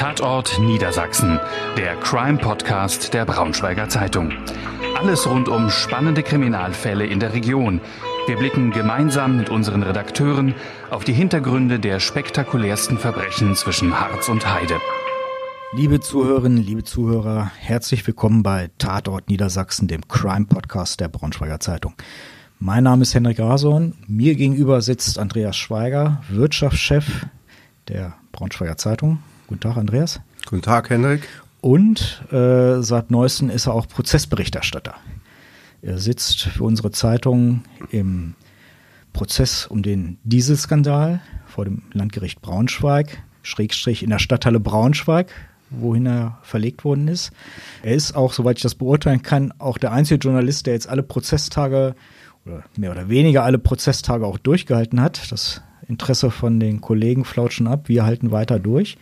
Tatort Niedersachsen, der Crime-Podcast der Braunschweiger Zeitung. Alles rund um spannende Kriminalfälle in der Region. Wir blicken gemeinsam mit unseren Redakteuren auf die Hintergründe der spektakulärsten Verbrechen zwischen Harz und Heide. Liebe Zuhörerinnen, liebe Zuhörer, herzlich willkommen bei Tatort Niedersachsen, dem Crime-Podcast der Braunschweiger Zeitung. Mein Name ist Henrik Rason. Mir gegenüber sitzt Andreas Schweiger, Wirtschaftschef der Braunschweiger Zeitung. Guten Tag, Andreas. Guten Tag, Henrik. Und äh, seit neuestem ist er auch Prozessberichterstatter. Er sitzt für unsere Zeitung im Prozess um den Dieselskandal vor dem Landgericht Braunschweig, Schrägstrich in der Stadthalle Braunschweig, wohin er verlegt worden ist. Er ist auch, soweit ich das beurteilen kann, auch der einzige Journalist, der jetzt alle Prozesstage oder mehr oder weniger alle Prozesstage auch durchgehalten hat. Das Interesse von den Kollegen flautschen ab, wir halten weiter durch.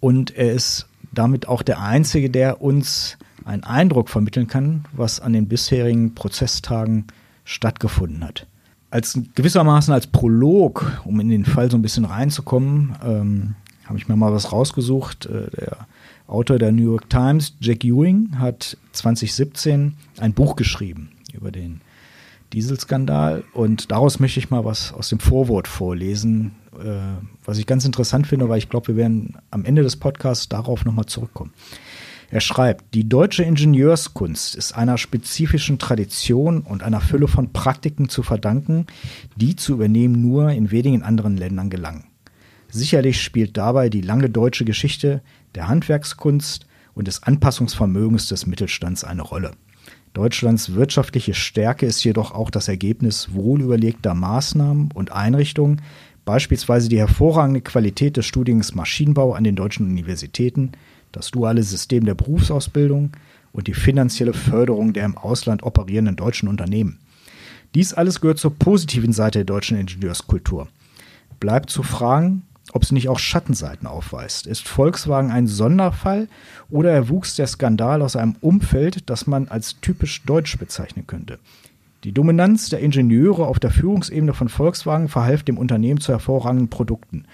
Und er ist damit auch der Einzige, der uns einen Eindruck vermitteln kann, was an den bisherigen Prozesstagen stattgefunden hat. Als gewissermaßen als Prolog, um in den Fall so ein bisschen reinzukommen, ähm, habe ich mir mal was rausgesucht. Äh, der Autor der New York Times, Jack Ewing, hat 2017 ein Buch geschrieben über den Dieselskandal. Und daraus möchte ich mal was aus dem Vorwort vorlesen, äh, was ich ganz interessant finde, weil ich glaube, wir werden am Ende des Podcasts darauf nochmal zurückkommen. Er schreibt, die deutsche Ingenieurskunst ist einer spezifischen Tradition und einer Fülle von Praktiken zu verdanken, die zu übernehmen nur in wenigen anderen Ländern gelangen. Sicherlich spielt dabei die lange deutsche Geschichte der Handwerkskunst und des Anpassungsvermögens des Mittelstands eine Rolle. Deutschlands wirtschaftliche Stärke ist jedoch auch das Ergebnis wohlüberlegter Maßnahmen und Einrichtungen, beispielsweise die hervorragende Qualität des Studiengangs Maschinenbau an den deutschen Universitäten, das duale System der Berufsausbildung und die finanzielle Förderung der im Ausland operierenden deutschen Unternehmen. Dies alles gehört zur positiven Seite der deutschen Ingenieurskultur. Bleibt zu fragen, ob sie nicht auch Schattenseiten aufweist. Ist Volkswagen ein Sonderfall oder erwuchs der Skandal aus einem Umfeld, das man als typisch deutsch bezeichnen könnte? Die Dominanz der Ingenieure auf der Führungsebene von Volkswagen verhalf dem Unternehmen zu hervorragenden Produkten.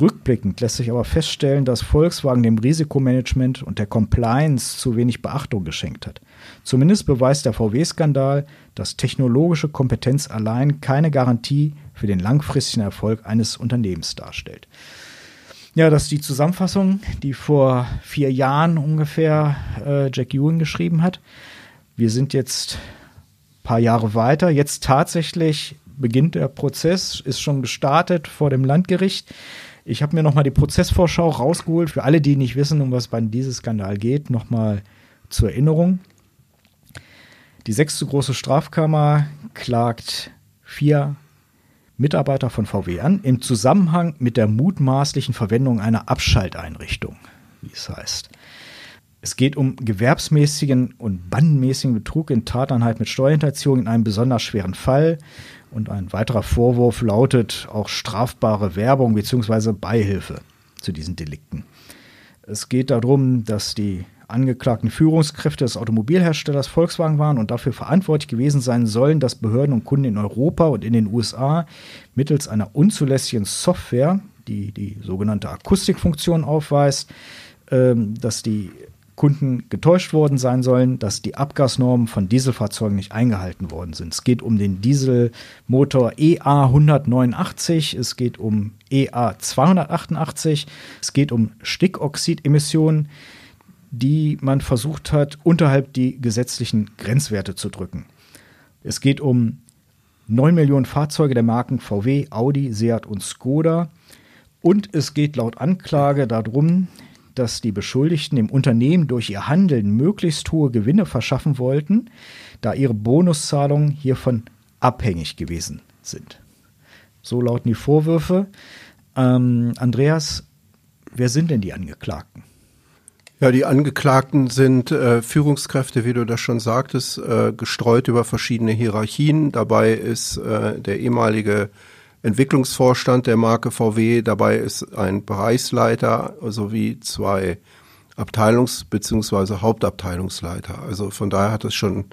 Rückblickend lässt sich aber feststellen, dass Volkswagen dem Risikomanagement und der Compliance zu wenig Beachtung geschenkt hat. Zumindest beweist der VW-Skandal, dass technologische Kompetenz allein keine Garantie für den langfristigen Erfolg eines Unternehmens darstellt. Ja, das ist die Zusammenfassung, die vor vier Jahren ungefähr äh, Jack Ewing geschrieben hat. Wir sind jetzt ein paar Jahre weiter. Jetzt tatsächlich beginnt der Prozess, ist schon gestartet vor dem Landgericht. Ich habe mir nochmal die Prozessvorschau rausgeholt. Für alle, die nicht wissen, um was bei diesem Skandal geht, nochmal zur Erinnerung. Die sechste große Strafkammer klagt vier Mitarbeiter von VW an im Zusammenhang mit der mutmaßlichen Verwendung einer Abschalteinrichtung, wie es heißt. Es geht um gewerbsmäßigen und bandenmäßigen Betrug in Tateinheit mit Steuerhinterziehung in einem besonders schweren Fall. Und ein weiterer Vorwurf lautet auch strafbare Werbung bzw. Beihilfe zu diesen Delikten. Es geht darum, dass die angeklagten Führungskräfte des Automobilherstellers Volkswagen waren und dafür verantwortlich gewesen sein sollen, dass Behörden und Kunden in Europa und in den USA mittels einer unzulässigen Software, die die sogenannte Akustikfunktion aufweist, ähm, dass die Kunden getäuscht worden sein sollen, dass die Abgasnormen von Dieselfahrzeugen nicht eingehalten worden sind. Es geht um den Dieselmotor EA 189, es geht um EA 288, es geht um Stickoxidemissionen die man versucht hat, unterhalb die gesetzlichen Grenzwerte zu drücken. Es geht um 9 Millionen Fahrzeuge der Marken VW, Audi, Seat und Skoda. Und es geht laut Anklage darum, dass die Beschuldigten dem Unternehmen durch ihr Handeln möglichst hohe Gewinne verschaffen wollten, da ihre Bonuszahlungen hiervon abhängig gewesen sind. So lauten die Vorwürfe. Ähm, Andreas, wer sind denn die Angeklagten? Ja, die Angeklagten sind äh, Führungskräfte, wie du das schon sagtest, äh, gestreut über verschiedene Hierarchien. Dabei ist äh, der ehemalige Entwicklungsvorstand der Marke VW, dabei ist ein Bereichsleiter sowie zwei Abteilungs- bzw. Hauptabteilungsleiter. Also von daher hat es schon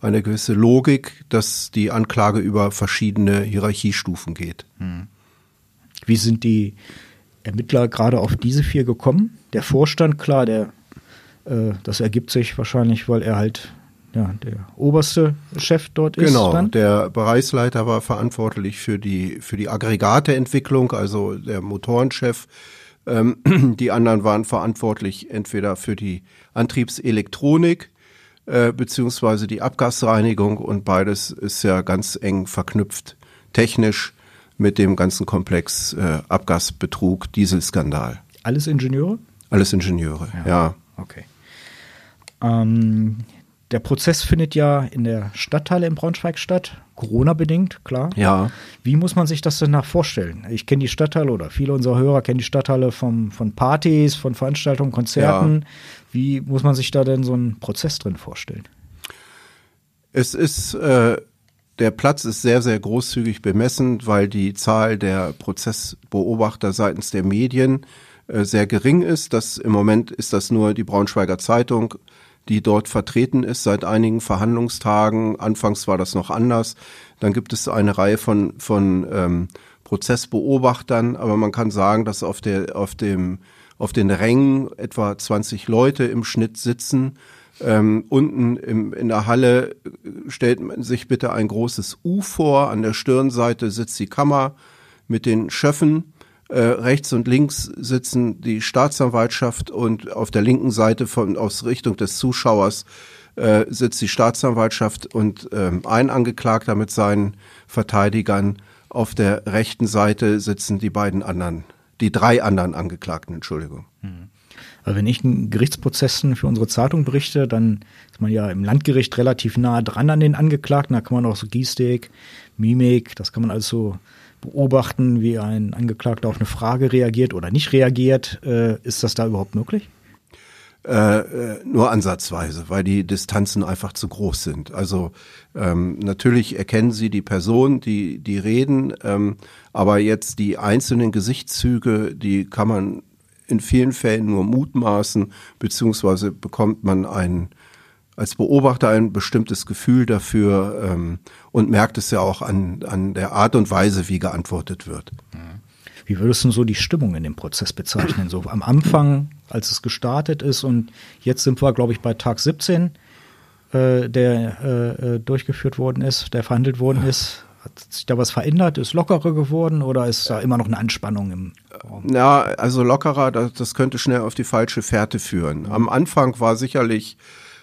eine gewisse Logik, dass die Anklage über verschiedene Hierarchiestufen geht. Hm. Wie sind die Ermittler gerade auf diese vier gekommen? Der Vorstand, klar, der, äh, das ergibt sich wahrscheinlich, weil er halt ja, der oberste Chef dort ist. Genau, dann. der Bereichsleiter war verantwortlich für die, für die Aggregateentwicklung, also der Motorenchef. Ähm, die anderen waren verantwortlich entweder für die Antriebselektronik äh, beziehungsweise die Abgasreinigung und beides ist ja ganz eng verknüpft technisch mit dem ganzen Komplex äh, Abgasbetrug, Dieselskandal. Alles Ingenieure? Alles Ingenieure, ja. ja. Okay. Ähm, der Prozess findet ja in der Stadtteile in Braunschweig statt, Corona-bedingt, klar. Ja. Wie muss man sich das denn nach vorstellen? Ich kenne die Stadtteile oder viele unserer Hörer kennen die Stadtteile vom, von Partys, von Veranstaltungen, Konzerten. Ja. Wie muss man sich da denn so einen Prozess drin vorstellen? Es ist, äh, der Platz ist sehr, sehr großzügig bemessen, weil die Zahl der Prozessbeobachter seitens der Medien äh, sehr gering ist. Das, Im Moment ist das nur die Braunschweiger Zeitung, die dort vertreten ist seit einigen Verhandlungstagen. Anfangs war das noch anders. Dann gibt es eine Reihe von, von ähm, Prozessbeobachtern, aber man kann sagen, dass auf, der, auf, dem, auf den Rängen etwa 20 Leute im Schnitt sitzen. Ähm, unten im, in der Halle stellt man sich bitte ein großes U vor. An der Stirnseite sitzt die Kammer mit den Schöffen. Äh, rechts und links sitzen die Staatsanwaltschaft und auf der linken Seite von aus Richtung des Zuschauers äh, sitzt die Staatsanwaltschaft und ähm, ein Angeklagter mit seinen Verteidigern. Auf der rechten Seite sitzen die beiden anderen, die drei anderen Angeklagten, Entschuldigung. Mhm. Also wenn ich einen Gerichtsprozessen für unsere Zeitung berichte, dann ist man ja im Landgericht relativ nah dran an den Angeklagten. Da kann man auch so Gestik, Mimik, das kann man also beobachten, wie ein Angeklagter auf eine Frage reagiert oder nicht reagiert. Äh, ist das da überhaupt möglich? Äh, äh, nur ansatzweise, weil die Distanzen einfach zu groß sind. Also ähm, natürlich erkennen sie die Person, die die reden, ähm, aber jetzt die einzelnen Gesichtszüge, die kann man in vielen Fällen nur mutmaßen, beziehungsweise bekommt man einen als Beobachter ein bestimmtes Gefühl dafür ähm, und merkt es ja auch an, an der Art und Weise, wie geantwortet wird. Wie würdest du so die Stimmung in dem Prozess bezeichnen? So am Anfang, als es gestartet ist und jetzt sind wir, glaube ich, bei Tag 17, äh, der äh, äh, durchgeführt worden ist, der verhandelt worden ist. Hat sich da was verändert? Ist lockerer geworden oder ist da immer noch eine Anspannung im Raum? Ja, also lockerer, das, das könnte schnell auf die falsche Fährte führen. Am Anfang war sicherlich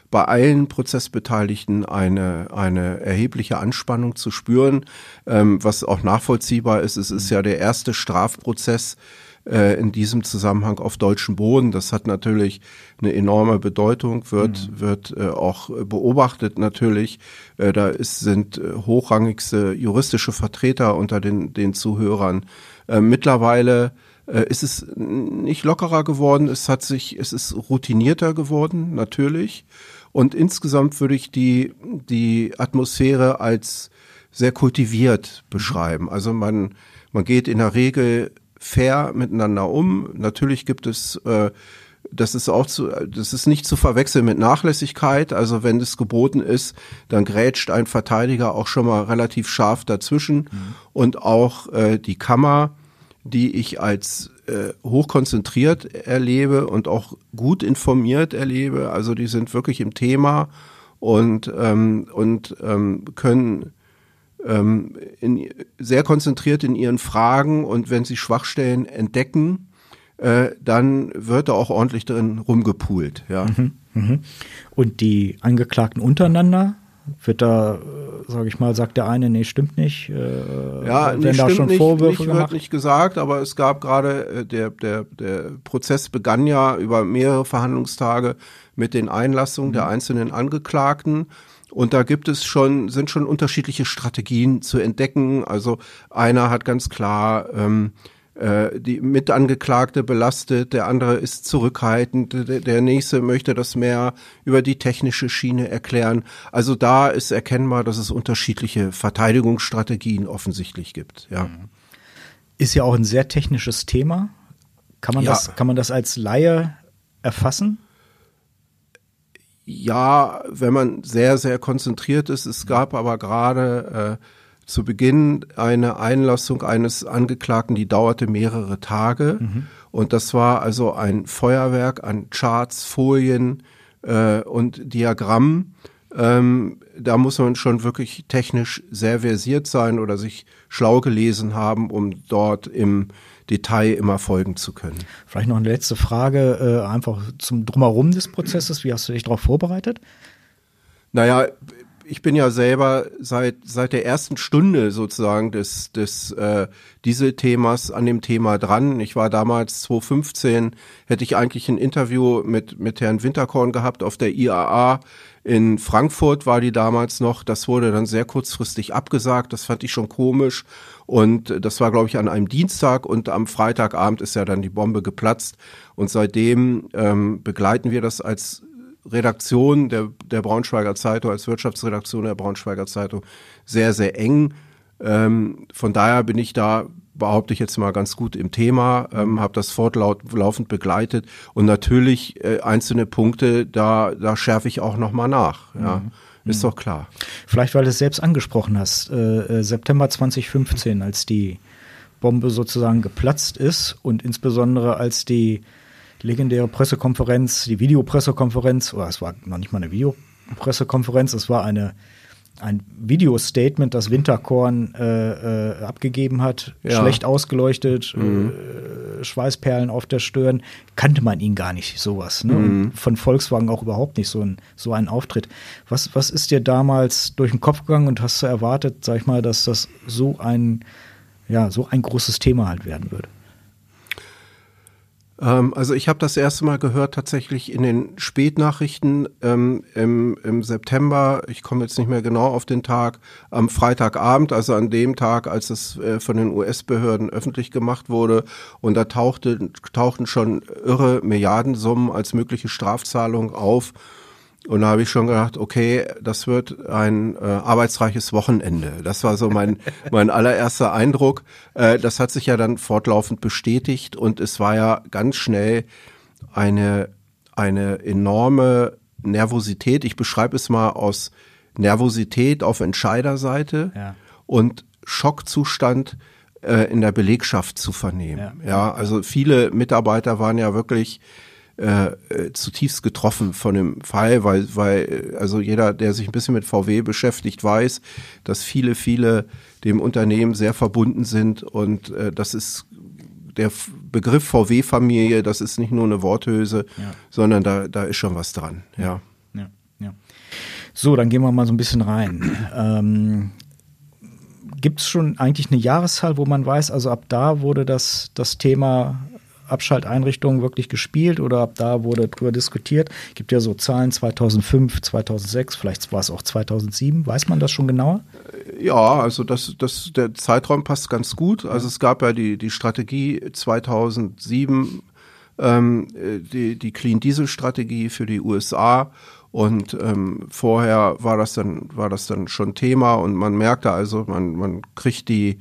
bei allen Prozessbeteiligten eine, eine erhebliche Anspannung zu spüren, ähm, was auch nachvollziehbar ist. Es ist ja der erste Strafprozess äh, in diesem Zusammenhang auf deutschem Boden. Das hat natürlich eine enorme Bedeutung, wird, mhm. wird äh, auch beobachtet natürlich. Äh, da ist, sind hochrangigste juristische Vertreter unter den, den Zuhörern. Mittlerweile ist es nicht lockerer geworden, es hat sich, es ist routinierter geworden, natürlich. Und insgesamt würde ich die, die Atmosphäre als sehr kultiviert beschreiben. Also man, man geht in der Regel fair miteinander um. Natürlich gibt es, äh, das ist auch zu, das ist nicht zu verwechseln mit Nachlässigkeit. Also wenn es geboten ist, dann grätscht ein Verteidiger auch schon mal relativ scharf dazwischen. Mhm. Und auch äh, die Kammer, die ich als äh, hochkonzentriert erlebe und auch gut informiert erlebe. Also die sind wirklich im Thema und, ähm, und ähm, können ähm, in, sehr konzentriert in ihren Fragen und wenn sie Schwachstellen entdecken, äh, dann wird da auch ordentlich drin rumgepoolt. Ja. Mhm, mh. Und die Angeklagten untereinander, wird da, sage ich mal, sagt der eine, nee, stimmt nicht. Äh, ja, nee, da schon nicht, Vorwürfe nicht, wird nicht gesagt, aber es gab gerade, äh, der, der, der Prozess begann ja über mehrere Verhandlungstage mit den Einlassungen mhm. der einzelnen Angeklagten. Und da gibt es schon, sind schon unterschiedliche Strategien zu entdecken. Also einer hat ganz klar ähm, äh, die Mitangeklagte belastet, der andere ist zurückhaltend, der, der nächste möchte das mehr über die technische Schiene erklären. Also da ist erkennbar, dass es unterschiedliche Verteidigungsstrategien offensichtlich gibt. Ja. Mhm. Ist ja auch ein sehr technisches Thema. Kann man, ja. das, kann man das als Laie erfassen? Ja, wenn man sehr, sehr konzentriert ist. Es gab aber gerade äh, zu Beginn eine Einlassung eines Angeklagten, die dauerte mehrere Tage. Mhm. Und das war also ein Feuerwerk an Charts, Folien äh, und Diagrammen. Ähm, da muss man schon wirklich technisch sehr versiert sein oder sich schlau gelesen haben, um dort im Detail immer folgen zu können. Vielleicht noch eine letzte Frage, äh, einfach zum Drumherum des Prozesses. Wie hast du dich darauf vorbereitet? Naja, ich bin ja selber seit seit der ersten Stunde sozusagen des des äh, diese Themas an dem Thema dran. Ich war damals 2015 hätte ich eigentlich ein Interview mit mit Herrn Winterkorn gehabt auf der IAA in Frankfurt war die damals noch. Das wurde dann sehr kurzfristig abgesagt. Das fand ich schon komisch. Und das war, glaube ich, an einem Dienstag und am Freitagabend ist ja dann die Bombe geplatzt. Und seitdem ähm, begleiten wir das als Redaktion der, der Braunschweiger Zeitung, als Wirtschaftsredaktion der Braunschweiger Zeitung sehr, sehr eng. Ähm, von daher bin ich da, behaupte ich jetzt mal ganz gut im Thema, ähm, habe das fortlaufend begleitet und natürlich äh, einzelne Punkte, da, da schärfe ich auch nochmal nach. Ja. Mhm. Ist doch klar. Vielleicht, weil du es selbst angesprochen hast, äh, äh September 2015, als die Bombe sozusagen geplatzt ist und insbesondere als die legendäre Pressekonferenz, die Videopressekonferenz, oder es war noch nicht mal eine Videopressekonferenz, es war eine ein Videostatement, das Winterkorn äh, äh, abgegeben hat, ja. schlecht ausgeleuchtet, mhm. äh, Schweißperlen auf der Stirn, kannte man ihn gar nicht, sowas. Ne? Mhm. von Volkswagen auch überhaupt nicht so ein, so ein Auftritt. Was, was ist dir damals durch den Kopf gegangen und hast du erwartet, sag ich mal, dass das so ein, ja, so ein großes Thema halt werden würde? Ähm, also ich habe das erste Mal gehört tatsächlich in den Spätnachrichten ähm, im, im September. Ich komme jetzt nicht mehr genau auf den Tag. Am Freitagabend, also an dem Tag, als es äh, von den US-Behörden öffentlich gemacht wurde. Und da tauchte, tauchten schon irre Milliardensummen als mögliche Strafzahlung auf. Und da habe ich schon gedacht, okay, das wird ein äh, arbeitsreiches Wochenende. Das war so mein, mein allererster Eindruck. Äh, das hat sich ja dann fortlaufend bestätigt und es war ja ganz schnell eine, eine enorme Nervosität. Ich beschreibe es mal aus Nervosität auf Entscheiderseite ja. und Schockzustand äh, in der Belegschaft zu vernehmen. Ja. ja, also viele Mitarbeiter waren ja wirklich äh, äh, zutiefst getroffen von dem Fall, weil, weil also jeder, der sich ein bisschen mit VW beschäftigt, weiß, dass viele, viele dem Unternehmen sehr verbunden sind und äh, das ist der Begriff VW-Familie, das ist nicht nur eine Worthülse, ja. sondern da, da ist schon was dran, ja. ja. ja. So, dann gehen wir mal so ein bisschen rein. Ähm, Gibt es schon eigentlich eine Jahreszahl, wo man weiß, also ab da wurde das, das Thema Abschalteinrichtungen wirklich gespielt oder ab da wurde drüber diskutiert? Gibt ja so Zahlen 2005, 2006, vielleicht war es auch 2007. Weiß man das schon genauer? Ja, also das, das, der Zeitraum passt ganz gut. Also es gab ja die, die Strategie 2007, ähm, die, die Clean Diesel Strategie für die USA. Und ähm, vorher war das dann war das dann schon Thema und man merkte also, man man kriegt die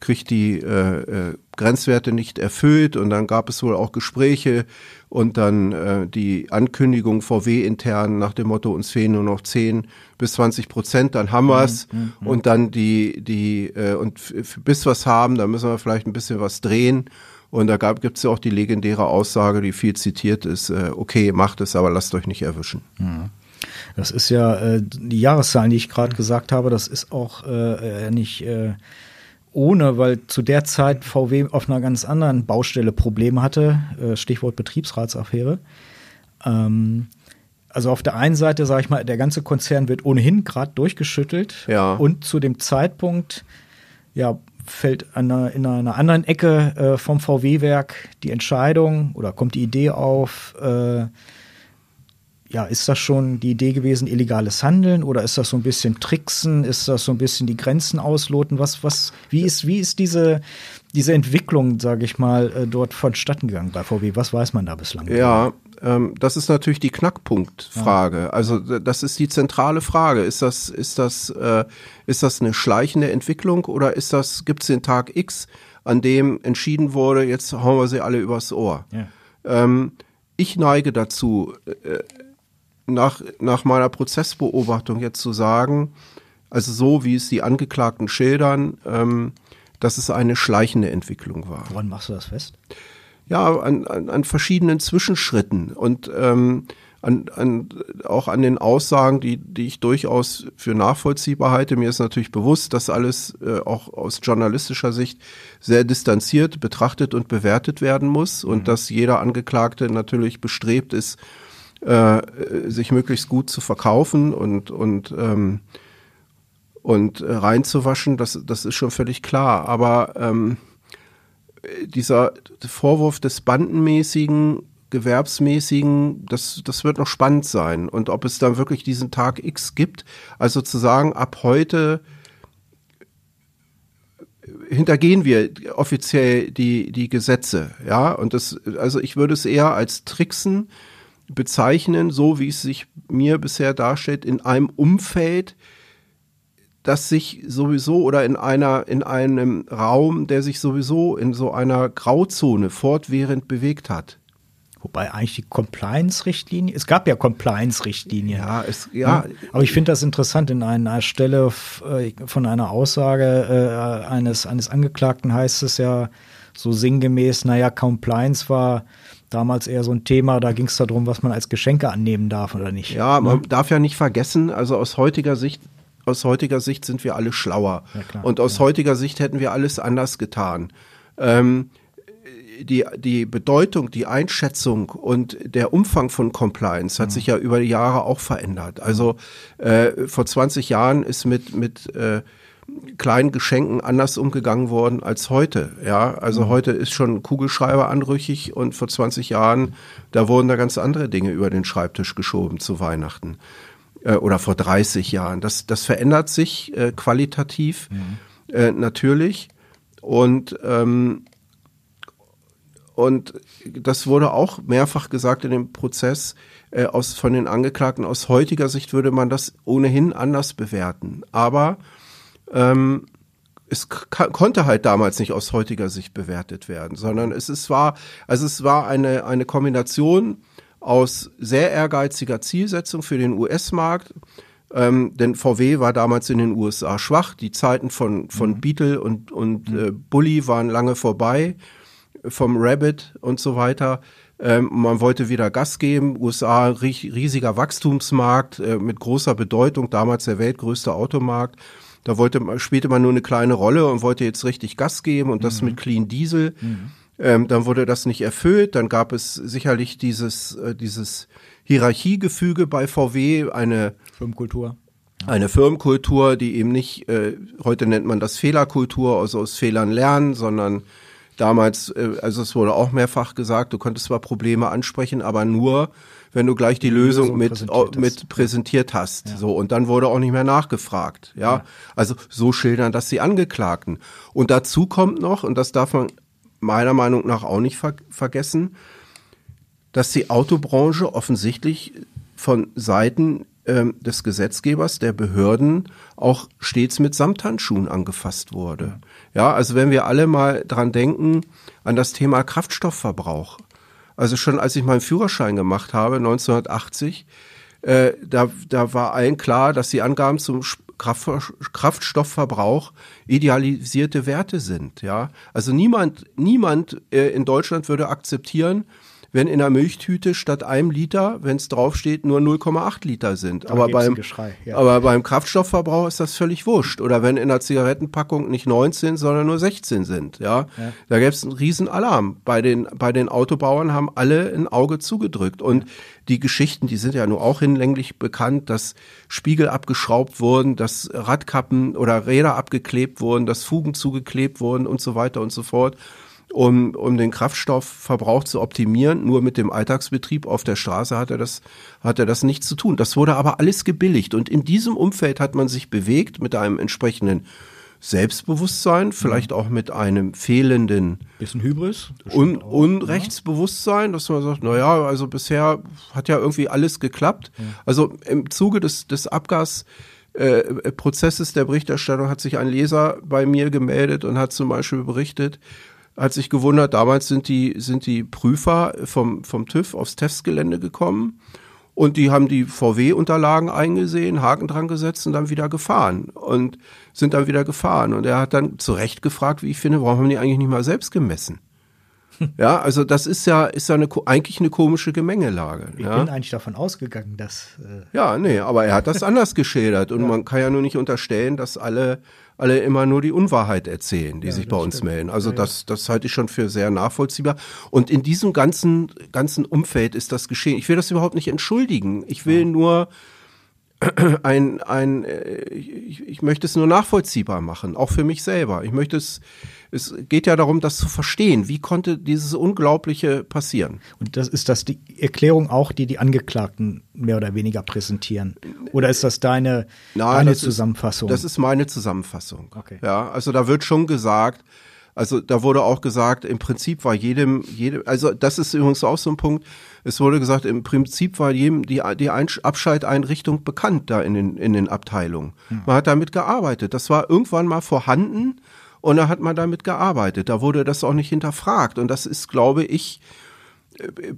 kriegt die äh, äh, Grenzwerte nicht erfüllt und dann gab es wohl auch Gespräche und dann äh, die Ankündigung VW intern nach dem Motto, uns fehlen nur noch 10 bis 20 Prozent, dann haben wir's mhm, mhm, und dann die, die äh, und bis wir's haben, dann müssen wir vielleicht ein bisschen was drehen. Und da gibt es ja auch die legendäre Aussage, die viel zitiert ist, äh, okay, macht es, aber lasst euch nicht erwischen. Mhm. Das ist ja äh, die Jahreszahlen, die ich gerade gesagt habe, das ist auch äh, äh nicht äh, ohne, weil zu der Zeit VW auf einer ganz anderen Baustelle Probleme hatte, äh, Stichwort Betriebsratsaffäre. Ähm, also auf der einen Seite, sage ich mal, der ganze Konzern wird ohnehin gerade durchgeschüttelt ja. und zu dem Zeitpunkt, ja, fällt an einer, in einer anderen Ecke äh, vom VW-Werk die Entscheidung oder kommt die Idee auf, äh, ja, ist das schon die Idee gewesen, illegales Handeln oder ist das so ein bisschen Tricksen? Ist das so ein bisschen die Grenzen ausloten? Was, was, wie ist, wie ist diese, diese Entwicklung, sage ich mal, äh, dort vonstatten gegangen bei VW? Was weiß man da bislang? Ja, ähm, das ist natürlich die Knackpunktfrage. Ja. Also das ist die zentrale Frage. Ist das, ist das, äh, ist das eine schleichende Entwicklung oder ist das, gibt es den Tag X, an dem entschieden wurde, jetzt hauen wir sie alle übers Ohr? Ja. Ähm, ich neige dazu, äh, nach, nach meiner Prozessbeobachtung jetzt zu sagen, also so wie es die Angeklagten schildern, ähm, dass es eine schleichende Entwicklung war. Woran machst du das fest? Ja, an, an, an verschiedenen Zwischenschritten und ähm, an, an, auch an den Aussagen, die, die ich durchaus für nachvollziehbar halte. Mir ist natürlich bewusst, dass alles äh, auch aus journalistischer Sicht sehr distanziert betrachtet und bewertet werden muss und mhm. dass jeder Angeklagte natürlich bestrebt ist, äh, sich möglichst gut zu verkaufen und, und ähm, und reinzuwaschen, das, das ist schon völlig klar. Aber ähm, dieser Vorwurf des bandenmäßigen, gewerbsmäßigen, das, das wird noch spannend sein. Und ob es dann wirklich diesen Tag X gibt, also zu sagen, ab heute hintergehen wir offiziell die, die Gesetze, ja, und das, also ich würde es eher als Tricksen bezeichnen, so wie es sich mir bisher darstellt, in einem Umfeld, das sich sowieso oder in einer, in einem Raum, der sich sowieso in so einer Grauzone fortwährend bewegt hat. Wobei eigentlich die Compliance-Richtlinie, es gab ja Compliance-Richtlinien. Ja, es, ja. Aber ich finde das interessant, in einer Stelle äh, von einer Aussage äh, eines, eines Angeklagten heißt es ja so sinngemäß, naja, Compliance war damals eher so ein Thema, da ging es darum, was man als Geschenke annehmen darf oder nicht. Ja, man ne? darf ja nicht vergessen, also aus heutiger Sicht aus heutiger Sicht sind wir alle schlauer. Ja, und aus ja. heutiger Sicht hätten wir alles anders getan. Ähm, die, die Bedeutung, die Einschätzung und der Umfang von Compliance hat mhm. sich ja über die Jahre auch verändert. Also äh, vor 20 Jahren ist mit, mit äh, kleinen Geschenken anders umgegangen worden als heute. Ja, also mhm. heute ist schon Kugelschreiber anrüchig und vor 20 Jahren, da wurden da ganz andere Dinge über den Schreibtisch geschoben zu Weihnachten äh, oder vor 30 Jahren. Das, das verändert sich äh, qualitativ mhm. äh, natürlich und ähm, und das wurde auch mehrfach gesagt in dem Prozess äh, aus, von den Angeklagten. Aus heutiger Sicht würde man das ohnehin anders bewerten. Aber ähm, es konnte halt damals nicht aus heutiger Sicht bewertet werden, sondern es ist war, also es war eine, eine Kombination aus sehr ehrgeiziger Zielsetzung für den US-Markt. Ähm, denn VW war damals in den USA schwach. Die Zeiten von, von mhm. Beetle und, und mhm. äh, Bully waren lange vorbei, vom Rabbit und so weiter. Ähm, man wollte wieder Gas geben. USA riesiger Wachstumsmarkt äh, mit großer Bedeutung, damals der weltgrößte Automarkt. Da wollte, spielte man nur eine kleine Rolle und wollte jetzt richtig Gas geben und das mhm. mit Clean Diesel. Mhm. Ähm, dann wurde das nicht erfüllt. Dann gab es sicherlich dieses, äh, dieses Hierarchiegefüge bei VW, eine Firmenkultur. Eine Firmenkultur, die eben nicht, äh, heute nennt man das Fehlerkultur, also aus Fehlern lernen, sondern damals, äh, also es wurde auch mehrfach gesagt, du konntest zwar Probleme ansprechen, aber nur, wenn du gleich die, die Lösung, Lösung, mit präsentiert, mit präsentiert hast. Ja. So, und dann wurde auch nicht mehr nachgefragt. Ja? ja. Also so schildern das die Angeklagten. Und dazu kommt noch, und das darf man meiner Meinung nach auch nicht ver vergessen, dass die Autobranche offensichtlich von Seiten ähm, des Gesetzgebers, der Behörden auch stets mit Samthandschuhen angefasst wurde. Ja, also wenn wir alle mal dran denken an das Thema Kraftstoffverbrauch. Also schon als ich meinen Führerschein gemacht habe, 1980, äh, da, da war allen klar, dass die Angaben zum Kraftstoffverbrauch idealisierte Werte sind. Ja, also niemand, niemand äh, in Deutschland würde akzeptieren, wenn in der Milchtüte statt einem Liter, wenn es draufsteht, nur 0,8 Liter sind. Da aber beim, ja. aber beim Kraftstoffverbrauch ist das völlig wurscht. Oder wenn in der Zigarettenpackung nicht 19, sondern nur 16 sind. Ja, ja. da gäbe es einen riesen Alarm. Bei den, bei den Autobauern haben alle ein Auge zugedrückt. Und die Geschichten, die sind ja nur auch hinlänglich bekannt, dass Spiegel abgeschraubt wurden, dass Radkappen oder Räder abgeklebt wurden, dass Fugen zugeklebt wurden und so weiter und so fort um, um den Kraftstoffverbrauch zu optimieren. Nur mit dem Alltagsbetrieb auf der Straße hat er das, hat er das nichts zu tun. Das wurde aber alles gebilligt. Und in diesem Umfeld hat man sich bewegt mit einem entsprechenden Selbstbewusstsein, vielleicht auch mit einem fehlenden bisschen Hybris und Unrechtsbewusstsein, dass man sagt, na ja, also bisher hat ja irgendwie alles geklappt. Ja. Also im Zuge des, des Abgas äh, Prozesses der Berichterstattung hat sich ein Leser bei mir gemeldet und hat zum Beispiel berichtet, hat sich gewundert, damals sind die, sind die Prüfer vom, vom TÜV aufs Testgelände gekommen Und die haben die VW-Unterlagen eingesehen, Haken dran gesetzt und dann wieder gefahren. Und sind dann wieder gefahren. Und er hat dann zu Recht gefragt, wie ich finde, warum haben die eigentlich nicht mal selbst gemessen? Ja, also das ist ja, ist ja eine, eigentlich eine komische Gemengelage. Ich ja? bin eigentlich davon ausgegangen, dass. Äh ja, nee, aber er hat das anders geschildert. Und ja. man kann ja nur nicht unterstellen, dass alle, alle immer nur die Unwahrheit erzählen, die ja, sich bei uns stimmt. melden. Also das, das halte ich schon für sehr nachvollziehbar. Und in diesem ganzen, ganzen Umfeld ist das geschehen. Ich will das überhaupt nicht entschuldigen. Ich will nur ein, ein, äh, ich, ich möchte es nur nachvollziehbar machen, auch für mich selber. Ich möchte es, es geht ja darum, das zu verstehen. Wie konnte dieses Unglaubliche passieren? Und das ist das die Erklärung auch, die die Angeklagten mehr oder weniger präsentieren? Oder ist das deine, Nein, deine das Zusammenfassung? Ist, das ist meine Zusammenfassung. Okay. Ja, also da wird schon gesagt, also da wurde auch gesagt, im Prinzip war jedem, jedem, also das ist übrigens auch so ein Punkt, es wurde gesagt, im Prinzip war jedem die, die Abscheideinrichtung bekannt da in den, in den Abteilungen. Hm. Man hat damit gearbeitet. Das war irgendwann mal vorhanden und da hat man damit gearbeitet. Da wurde das auch nicht hinterfragt. Und das ist, glaube ich,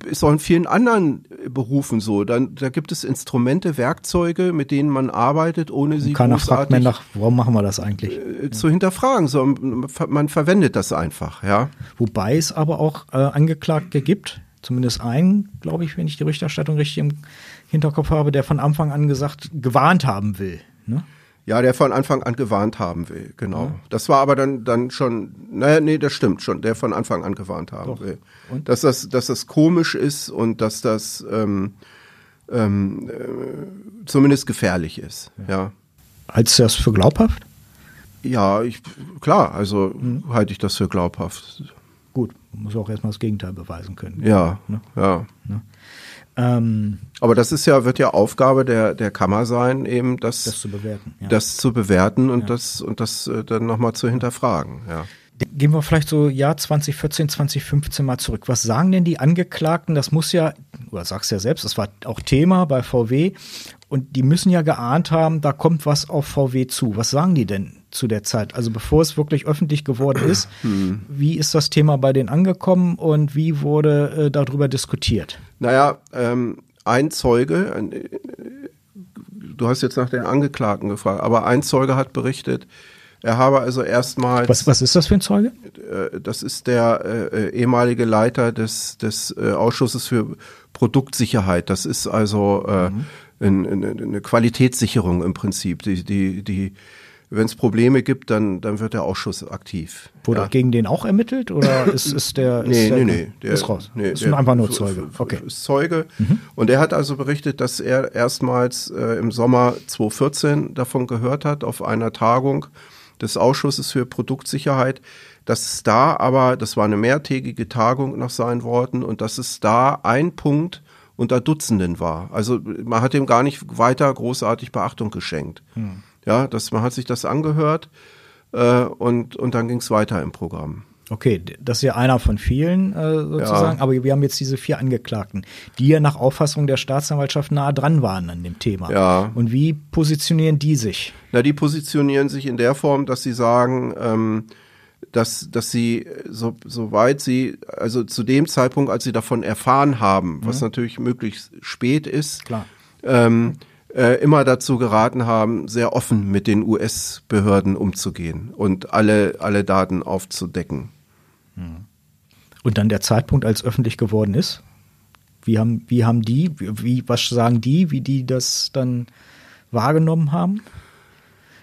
ist auch in vielen anderen Berufen so. Dann, da gibt es Instrumente, Werkzeuge, mit denen man arbeitet, ohne sie Keiner fragt mehr nach, warum machen wir das eigentlich? Äh, zu hinterfragen. So, man verwendet das einfach, ja. Wobei es aber auch äh, Angeklagte gibt, zumindest einen, glaube ich, wenn ich die Berichterstattung richtig im Hinterkopf habe, der von Anfang an gesagt, gewarnt haben will. Ne? Ja, der von Anfang an gewarnt haben will, genau. Ja. Das war aber dann, dann schon, naja, nee, das stimmt schon, der von Anfang an gewarnt haben Doch. will. Und? Dass das, dass das komisch ist und dass das ähm, ähm, äh, zumindest gefährlich ist, ja. ja. Haltest du das für glaubhaft? Ja, ich, klar, also mhm. halte ich das für glaubhaft. Gut, muss auch erstmal das Gegenteil beweisen können. Ja, ne? ja. Ne? Ähm, Aber das ist ja, wird ja Aufgabe der, der Kammer sein, eben das, das zu bewerten. Ja. Das zu bewerten und ja. das, und das äh, dann nochmal zu hinterfragen, ja. Gehen wir vielleicht so Jahr 2014, 2015 mal zurück. Was sagen denn die Angeklagten? Das muss ja, oder sagst ja selbst, das war auch Thema bei VW. Und die müssen ja geahnt haben, da kommt was auf VW zu. Was sagen die denn zu der Zeit? Also bevor es wirklich öffentlich geworden ist, hm. wie ist das Thema bei denen angekommen und wie wurde äh, darüber diskutiert? Naja, ähm, ein Zeuge, äh, du hast jetzt nach den Angeklagten gefragt, aber ein Zeuge hat berichtet, er habe also erstmals. Was, was ist das für ein Zeuge? Äh, das ist der äh, äh, ehemalige Leiter des, des äh, Ausschusses für Produktsicherheit. Das ist also äh, mhm. eine, eine Qualitätssicherung im Prinzip. Die, die, die wenn es Probleme gibt, dann, dann wird der Ausschuss aktiv. Wurde ja. gegen den auch ermittelt oder ist, ist der. Ist nee, der, nee, nee. Der, ist raus. Nee, ist einfach nur Zeuge. Okay. Ist Zeuge. Mhm. Und er hat also berichtet, dass er erstmals äh, im Sommer 2014 davon gehört hat, auf einer Tagung des Ausschusses für Produktsicherheit, dass es da aber, das war eine mehrtägige Tagung nach seinen Worten, und dass es da ein Punkt unter Dutzenden war. Also man hat ihm gar nicht weiter großartig Beachtung geschenkt. Mhm. Ja, das, man hat sich das angehört äh, und, und dann ging es weiter im Programm. Okay, das ist ja einer von vielen äh, sozusagen, ja. aber wir haben jetzt diese vier Angeklagten, die ja nach Auffassung der Staatsanwaltschaft nah dran waren an dem Thema. Ja. Und wie positionieren die sich? Na, die positionieren sich in der Form, dass sie sagen, ähm, dass, dass sie, so, soweit sie, also zu dem Zeitpunkt, als sie davon erfahren haben, was mhm. natürlich möglichst spät ist, Klar. Ähm, äh, immer dazu geraten haben, sehr offen mit den US-Behörden umzugehen und alle, alle Daten aufzudecken. Hm. Und dann der Zeitpunkt, als öffentlich geworden ist? Wie haben, wie haben die, wie, was sagen die, wie die das dann wahrgenommen haben?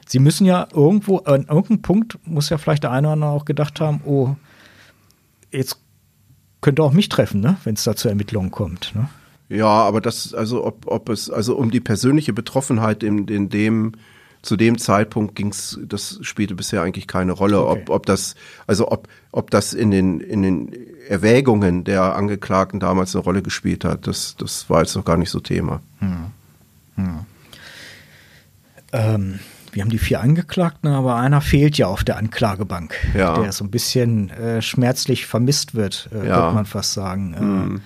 Sie müssen ja irgendwo, an irgendeinem Punkt muss ja vielleicht der eine oder andere auch gedacht haben, oh, jetzt könnte auch mich treffen, ne, wenn es da zu Ermittlungen kommt. Ne? Ja, aber das, also ob, ob es, also um die persönliche Betroffenheit in, in dem, zu dem Zeitpunkt ging's, das spielte bisher eigentlich keine Rolle, okay. ob, ob das, also ob, ob das in den, in den Erwägungen der Angeklagten damals eine Rolle gespielt hat, das, das war jetzt noch gar nicht so Thema. Hm. Hm. Ähm, wir haben die vier Angeklagten, aber einer fehlt ja auf der Anklagebank, ja. der so ein bisschen äh, schmerzlich vermisst wird, äh, ja. könnte man fast sagen. Hm.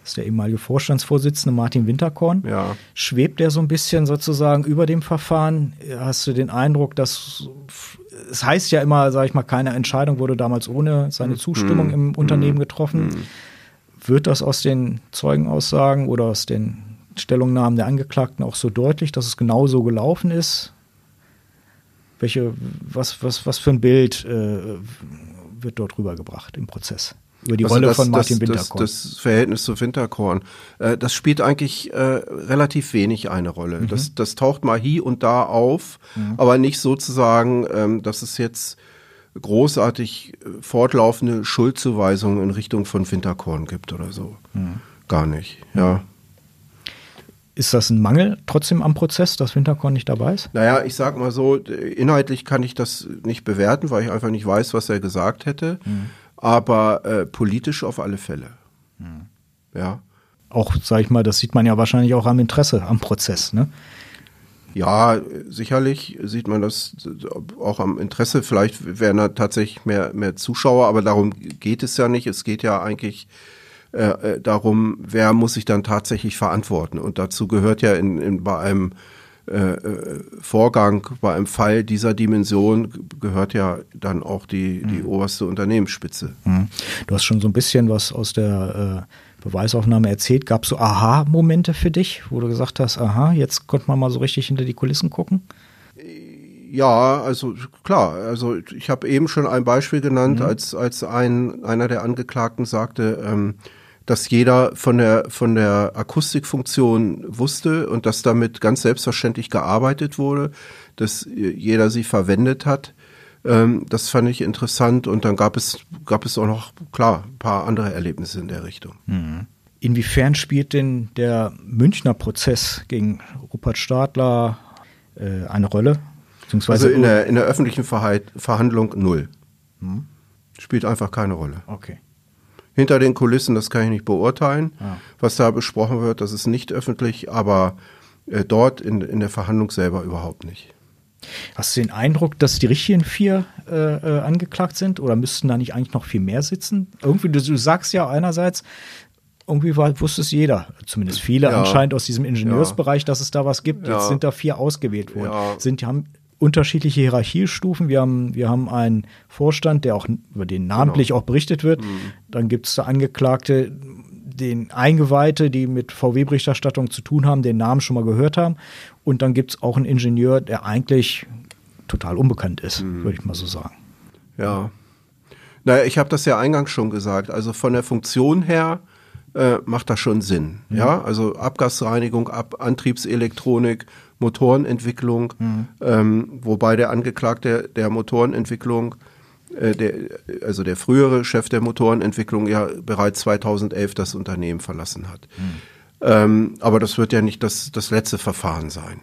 Äh, ist der ehemalige Vorstandsvorsitzende Martin Winterkorn. Ja. Schwebt er so ein bisschen sozusagen über dem Verfahren? Hast du den Eindruck, dass es heißt ja immer, sage ich mal, keine Entscheidung wurde damals ohne seine Zustimmung mhm. im Unternehmen mhm. getroffen. Mhm. Wird das aus den Zeugenaussagen oder aus den Stellungnahmen der Angeklagten auch so deutlich, dass es genau so gelaufen ist? Welche, was, was, was für ein Bild äh, wird dort rübergebracht im Prozess? Über die Also Rolle das, von Martin das, Winterkorn. Das, das Verhältnis zu Winterkorn, äh, das spielt eigentlich äh, relativ wenig eine Rolle. Mhm. Das, das taucht mal hier und da auf, aber nicht sozusagen, ähm, dass es jetzt großartig äh, fortlaufende Schuldzuweisungen in Richtung von Winterkorn gibt oder so. Mhm. Gar nicht, ja. ist das ein Mangel trotzdem am Prozess, dass Winterkorn nicht dabei ist? Naja, ich sag mal so, inhaltlich kann ich das nicht bewerten, weil ich einfach nicht weiß, was er gesagt hätte. Aber äh, politisch auf alle Fälle. Ja. Auch, sag ich mal, das sieht man ja wahrscheinlich auch am Interesse am Prozess, ne? Ja, sicherlich sieht man das auch am Interesse. Vielleicht wären da tatsächlich mehr, mehr Zuschauer, aber darum geht es ja nicht. Es geht ja eigentlich äh, äh, darum, wer muss sich dann tatsächlich verantworten. Und dazu gehört ja in, in, bei einem äh, äh, Vorgang, bei einem Fall dieser Dimension gehört ja dann auch die, die oberste Unternehmensspitze. Mhm. Du hast schon so ein bisschen was aus der äh, Beweisaufnahme erzählt. Gab es so Aha-Momente für dich, wo du gesagt hast, aha, jetzt konnte man mal so richtig hinter die Kulissen gucken? Ja, also klar, also ich habe eben schon ein Beispiel genannt, als, als ein, einer der Angeklagten sagte, ähm, dass jeder von der, von der Akustikfunktion wusste und dass damit ganz selbstverständlich gearbeitet wurde, dass jeder sie verwendet hat. Ähm, das fand ich interessant und dann gab es, gab es auch noch, klar, ein paar andere Erlebnisse in der Richtung. Inwiefern spielt denn der Münchner Prozess gegen Rupert Stadler äh, eine Rolle? Beziehungsweise Also in der, in der öffentlichen Verhalt, Verhandlung null. Spielt einfach keine Rolle. okay. Hinter den Kulissen, das kann ich nicht beurteilen, Ja. was da besprochen wird, das ist nicht öffentlich, aber äh, dort in, in der Verhandlung selber überhaupt nicht. Hast du den Eindruck, dass die richtigen vier äh, äh, angeklagt sind oder müssten da nicht eigentlich noch viel mehr sitzen? Irgendwie, du, du sagst ja einerseits, irgendwie war, wusste es jeder, zumindest viele Ja. anscheinend aus diesem Ingenieursbereich, dass es da was gibt. Ja. Jetzt sind da vier ausgewählt worden. Ja. Sind, die haben unterschiedliche Hierarchiestufen. Wir haben, wir haben einen Vorstand, der auch über den namentlich Genau. auch berichtet wird. Mhm. Dann gibt es Angeklagte, den Eingeweihte, die mit VW-Berichterstattung zu tun haben, den Namen schon mal gehört haben. Und dann gibt es auch einen Ingenieur, der eigentlich total unbekannt ist, Mhm. würde ich mal so sagen. Ja. Naja, ich habe das ja eingangs schon gesagt. Also von der Funktion her äh, macht das schon Sinn. Ja, also Abgasreinigung, Ab Antriebselektronik, Motorenentwicklung, ähm, wobei der Angeklagte der Motorenentwicklung, äh, der, also der frühere Chef der Motorenentwicklung ja bereits 2011 das Unternehmen verlassen hat. Ähm, aber das wird ja nicht das, das letzte Verfahren sein.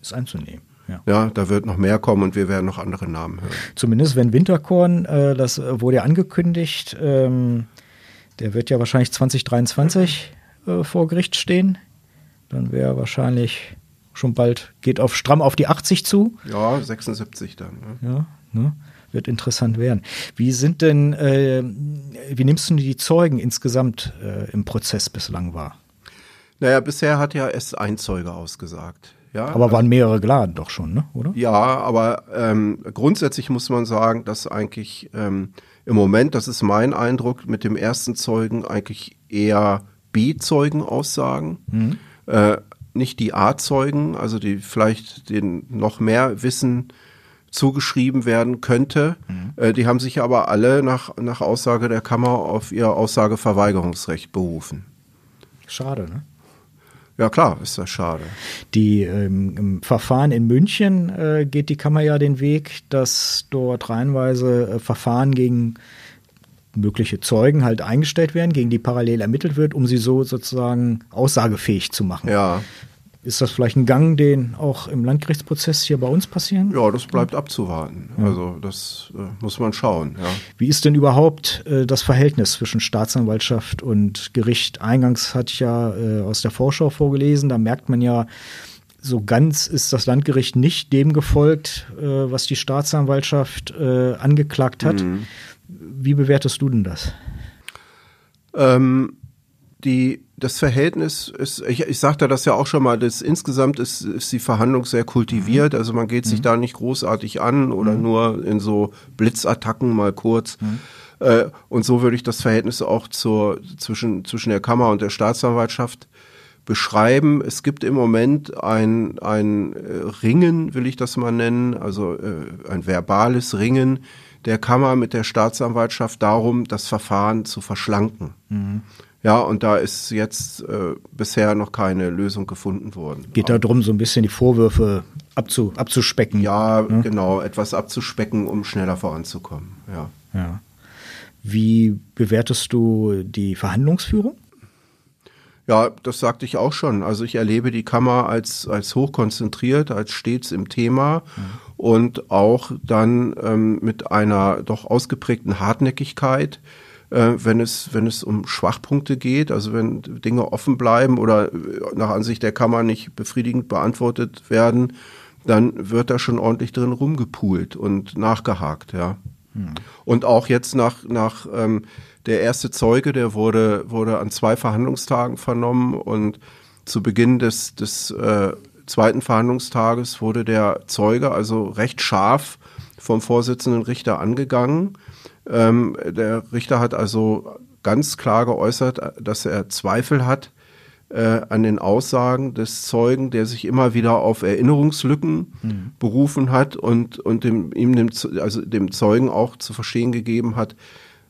Ist anzunehmen. Ja. Ja, da wird noch mehr kommen und wir werden noch andere Namen hören. Zumindest wenn Winterkorn, äh, das äh, wurde ja angekündigt, ähm, der wird ja wahrscheinlich 2023 äh, vor Gericht stehen. Dann wäre wahrscheinlich schon bald, geht auf stramm auf die 80 zu. Ja, 76 dann. Ne? Ja, ne? Wird interessant werden. Wie sind denn, äh, wie nimmst du die Zeugen insgesamt äh, im Prozess bislang wahr? Naja, bisher hat ja erst ein Zeuge ausgesagt. Ja, Aber waren mehrere geladen doch schon, ne? oder? ja, aber ähm, grundsätzlich muss man sagen, dass eigentlich ähm, im Moment, das ist mein Eindruck, mit dem ersten Zeugen eigentlich eher B-Zeugen aussagen. Äh, nicht die A-Zeugen, also die vielleicht den noch mehr Wissen zugeschrieben werden könnte. Äh, die haben sich aber alle nach, nach Aussage der Kammer auf ihr Aussageverweigerungsrecht berufen. Schade, ne? Ja klar, ist das schade. Die, ähm, Im Verfahren in München äh, geht die Kammer ja den Weg, dass dort reihenweise äh, Verfahren gegen mögliche Zeugen halt eingestellt werden, gegen die parallel ermittelt wird, um sie so sozusagen aussagefähig zu machen. Ja, Ist das vielleicht ein Gang, den auch im Landgerichtsprozess hier bei uns passieren? ja, das bleibt abzuwarten. Also das äh, muss man schauen. Ja. Wie ist denn überhaupt äh, das Verhältnis zwischen Staatsanwaltschaft und Gericht? Eingangs hatte ich ja äh, aus der Vorschau vorgelesen, da merkt man ja, so ganz ist das Landgericht nicht dem gefolgt, äh, was die Staatsanwaltschaft äh, angeklagt hat. Wie bewertest du denn das? Ähm, die, das Verhältnis ist, ich, ich sagte das ja auch schon mal, das, insgesamt ist, ist die Verhandlung sehr kultiviert, also man geht sich da nicht großartig an oder nur in so Blitzattacken mal kurz. Äh, und so würde ich das Verhältnis auch zur, zwischen, zwischen der Kammer und der Staatsanwaltschaft beschreiben. Es gibt im Moment ein, ein äh, Ringen, will ich das mal nennen, also äh, ein verbales Ringen der Kammer mit der Staatsanwaltschaft darum, das Verfahren zu verschlanken. Mhm. Ja, und da ist jetzt äh, bisher noch keine Lösung gefunden worden. Geht da darum, so ein bisschen die Vorwürfe abzu, abzuspecken. Ja, ne? genau, etwas abzuspecken, um schneller voranzukommen. Ja. ja. Wie bewertest du die Verhandlungsführung? Ja, das sagte ich auch schon. Also ich erlebe die Kammer als, als hochkonzentriert, als stets im Thema mhm. Und auch dann ähm, mit einer doch ausgeprägten Hartnäckigkeit äh, wenn es, wenn es um Schwachpunkte geht, also wenn Dinge offen bleiben oder nach Ansicht der Kammer nicht befriedigend beantwortet werden, dann wird da schon ordentlich drin rumgepoolt und nachgehakt, ja. Hm. Und auch jetzt nach, nach ähm, der erste Zeuge, der wurde, wurde an zwei Verhandlungstagen vernommen und zu Beginn des, des äh, zweiten Verhandlungstages wurde der Zeuge also recht scharf vom Vorsitzenden Richter angegangen ähm, der Richter hat also ganz klar geäußert, dass er Zweifel hat äh, an den Aussagen des Zeugen, der sich immer wieder auf Erinnerungslücken mhm. berufen hat und, und dem, ihm dem, also dem Zeugen auch zu verstehen gegeben hat,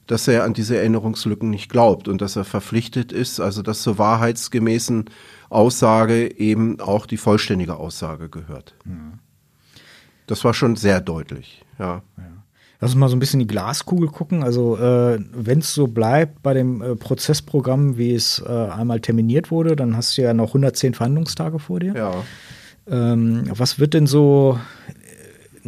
dass er an diese Erinnerungslücken nicht glaubt und dass er verpflichtet ist, also dass zur wahrheitsgemäßen Aussage eben auch die vollständige Aussage gehört. Mhm. Das war schon sehr deutlich, ja. ja. Lass uns mal so ein bisschen die Glaskugel gucken. Also äh, wenn es so bleibt bei dem äh, Prozessprogramm, wie es äh, einmal terminiert wurde, dann hast du ja noch 110 Verhandlungstage vor dir. Ja. Ähm, was wird denn so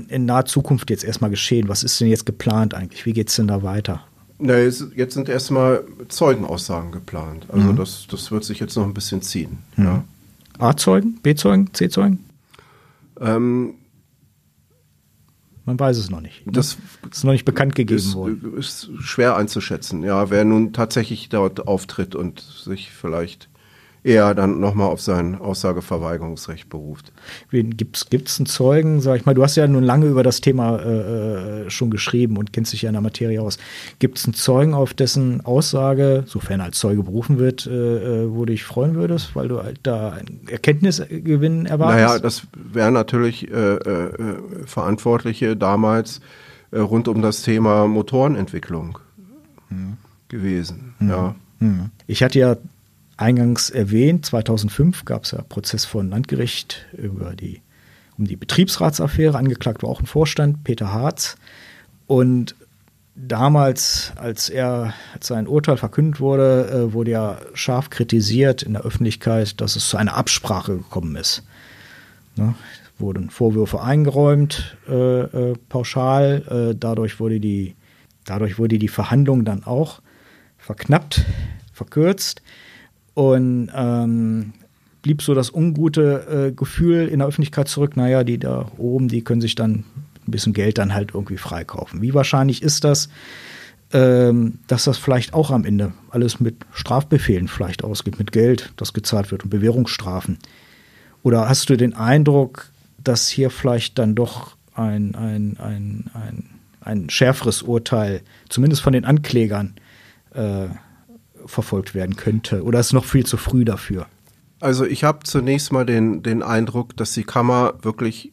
in naher Zukunft jetzt erstmal geschehen? Was ist denn jetzt geplant eigentlich? Wie geht es denn da weiter? Na, jetzt, jetzt sind erstmal Zeugenaussagen geplant. Also mhm. das, das wird sich jetzt noch ein bisschen ziehen. Mhm. Ja. A-Zeugen, B-Zeugen, C-Zeugen? Ähm, man weiß es noch nicht. Ne? Das ist noch nicht bekannt gegeben ist, worden. Ist schwer einzuschätzen, ja, wer nun tatsächlich dort auftritt und sich vielleicht er dann nochmal auf sein Aussageverweigerungsrecht beruft. Gibt es einen Zeugen, sag ich mal, du hast ja nun lange über das Thema äh, äh, schon geschrieben und kennst dich ja in der Materie aus. Gibt es einen Zeugen, auf dessen Aussage, sofern als Zeuge berufen wird, äh, äh, wo du dich freuen würdest, weil du halt da einen Erkenntnisgewinn erwartest? Naja, das wären natürlich äh, äh, Verantwortliche damals rund um das Thema Motorenentwicklung hm. gewesen. Hm. Ja. Hm. Ich hatte ja eingangs erwähnt, 2005 gab es ja Prozess vor dem Landgericht über die, um die Betriebsratsaffäre. Angeklagt war auch ein Vorstand, Peter Harz. Und damals, als er als sein Urteil verkündet wurde, äh, wurde ja scharf kritisiert in der Öffentlichkeit, dass es zu einer Absprache gekommen ist. Ne? Wurden Vorwürfe eingeräumt, äh, äh, pauschal. Äh, dadurch wurde die, dadurch wurde die Verhandlung dann auch verknappt, verkürzt und ähm, blieb so das ungute äh, Gefühl in der Öffentlichkeit zurück, naja, die da oben, die können sich dann ein bisschen Geld dann halt irgendwie freikaufen. Wie wahrscheinlich ist das, ähm, dass das vielleicht auch am Ende alles mit Strafbefehlen vielleicht ausgeht, mit Geld, das gezahlt wird und Bewährungsstrafen? Oder hast du den Eindruck, dass hier vielleicht dann doch ein, ein, ein, ein, ein schärferes Urteil, zumindest von den Anklägern, äh, verfolgt werden könnte? Oder ist es noch viel zu früh dafür? Also ich habe zunächst mal den, den Eindruck, dass die Kammer wirklich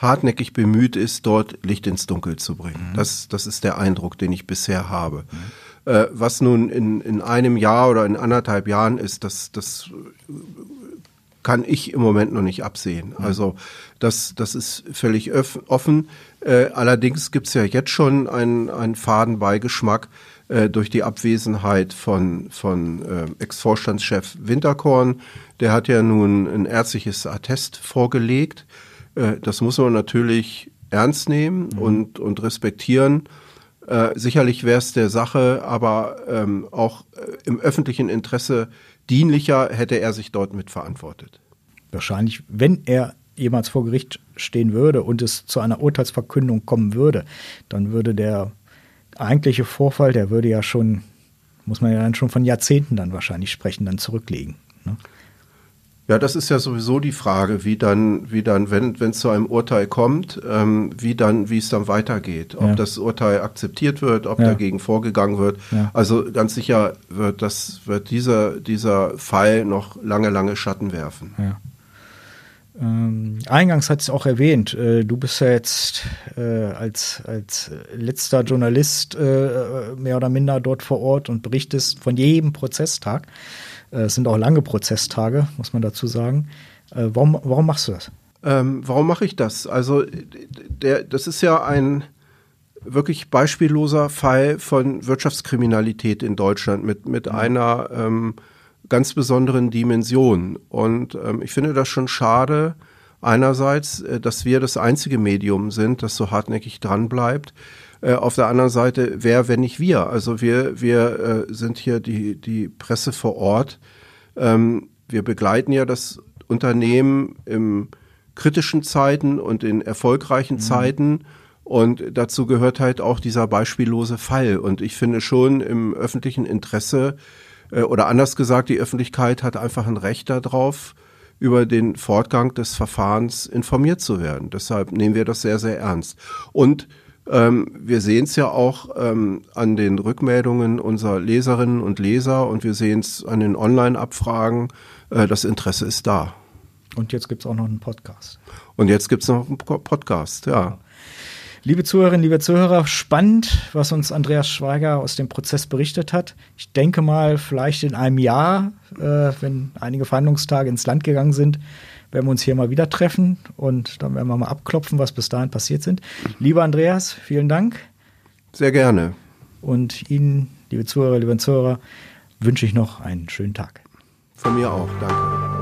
hartnäckig bemüht ist, dort Licht ins Dunkel zu bringen. Mhm. Das, das ist der Eindruck, den ich bisher habe. Mhm. Äh, was nun in, in einem Jahr oder in anderthalb Jahren ist, das, das kann ich im Moment noch nicht absehen. Mhm. Also das, das ist völlig offen. Äh, allerdings gibt es ja jetzt schon einen, einen Fadenbeigeschmack, äh, durch die Abwesenheit von, von äh, Ex-Vorstandschef Winterkorn. Der hat ja nun ein ärztliches Attest vorgelegt. Äh, das muss man natürlich ernst nehmen mhm. und, und respektieren. Äh, sicherlich wäre es der Sache, aber ähm, auch äh, im öffentlichen Interesse dienlicher hätte er sich dort mitverantwortet. Wahrscheinlich, wenn er jemals vor Gericht stehen würde und es zu einer Urteilsverkündung kommen würde, dann würde der eigentliche Vorfall, der würde ja schon, muss man ja dann schon von Jahrzehnten dann wahrscheinlich sprechen, dann zurücklegen. Ne? Ja, das ist ja sowieso die Frage, wie dann, wie dann, wenn es zu einem Urteil kommt, ähm, wie dann, wie es dann weitergeht, ob ja. das Urteil akzeptiert wird, ob ja. dagegen vorgegangen wird. Ja. Also ganz sicher wird das, wird dieser, dieser Fall noch lange, lange Schatten werfen. Ähm, eingangs hat es auch erwähnt, äh, du bist ja jetzt äh, als, als letzter Journalist äh, mehr oder minder dort vor Ort und berichtest von jedem Prozesstag. Äh, es sind auch lange Prozesstage, muss man dazu sagen. Äh, warum, warum machst du das? Ähm, warum mache ich das? Also, der, das ist ja ein wirklich beispielloser Fall von Wirtschaftskriminalität in Deutschland mit, mit mhm. einer ähm, ganz besonderen Dimension. Und ähm, ich finde das schon schade, einerseits, äh, dass wir das einzige Medium sind, das so hartnäckig dranbleibt. Äh, auf der anderen Seite, wer, wenn nicht wir? Also wir, wir äh, sind hier die, die Presse vor Ort. Ähm, wir begleiten ja das Unternehmen im kritischen Zeiten und in erfolgreichen mhm. Zeiten. Und dazu gehört halt auch dieser beispiellose Fall. Und ich finde schon im öffentlichen Interesse, oder anders gesagt, die Öffentlichkeit hat einfach ein Recht darauf, über den Fortgang des Verfahrens informiert zu werden. Deshalb nehmen wir das sehr, sehr ernst. Und ähm, wir sehen es ja auch ähm, an den Rückmeldungen unserer Leserinnen und Leser und wir sehen es an den Online-Abfragen. Äh, das Interesse ist da. Und jetzt gibt es auch noch einen Podcast. Und jetzt gibt es noch einen Podcast, ja. Liebe Zuhörerinnen, liebe Zuhörer, spannend, was uns Andreas Schweiger aus dem Prozess berichtet hat. Ich denke mal, vielleicht in einem Jahr, äh, wenn einige Verhandlungstage ins Land gegangen sind, werden wir uns hier mal wieder treffen und dann werden wir mal abklopfen, was bis dahin passiert sind. Lieber Andreas, vielen Dank. Sehr gerne. Und Ihnen, liebe Zuhörer, liebe Zuhörer, wünsche ich noch einen schönen Tag. Von mir auch, danke.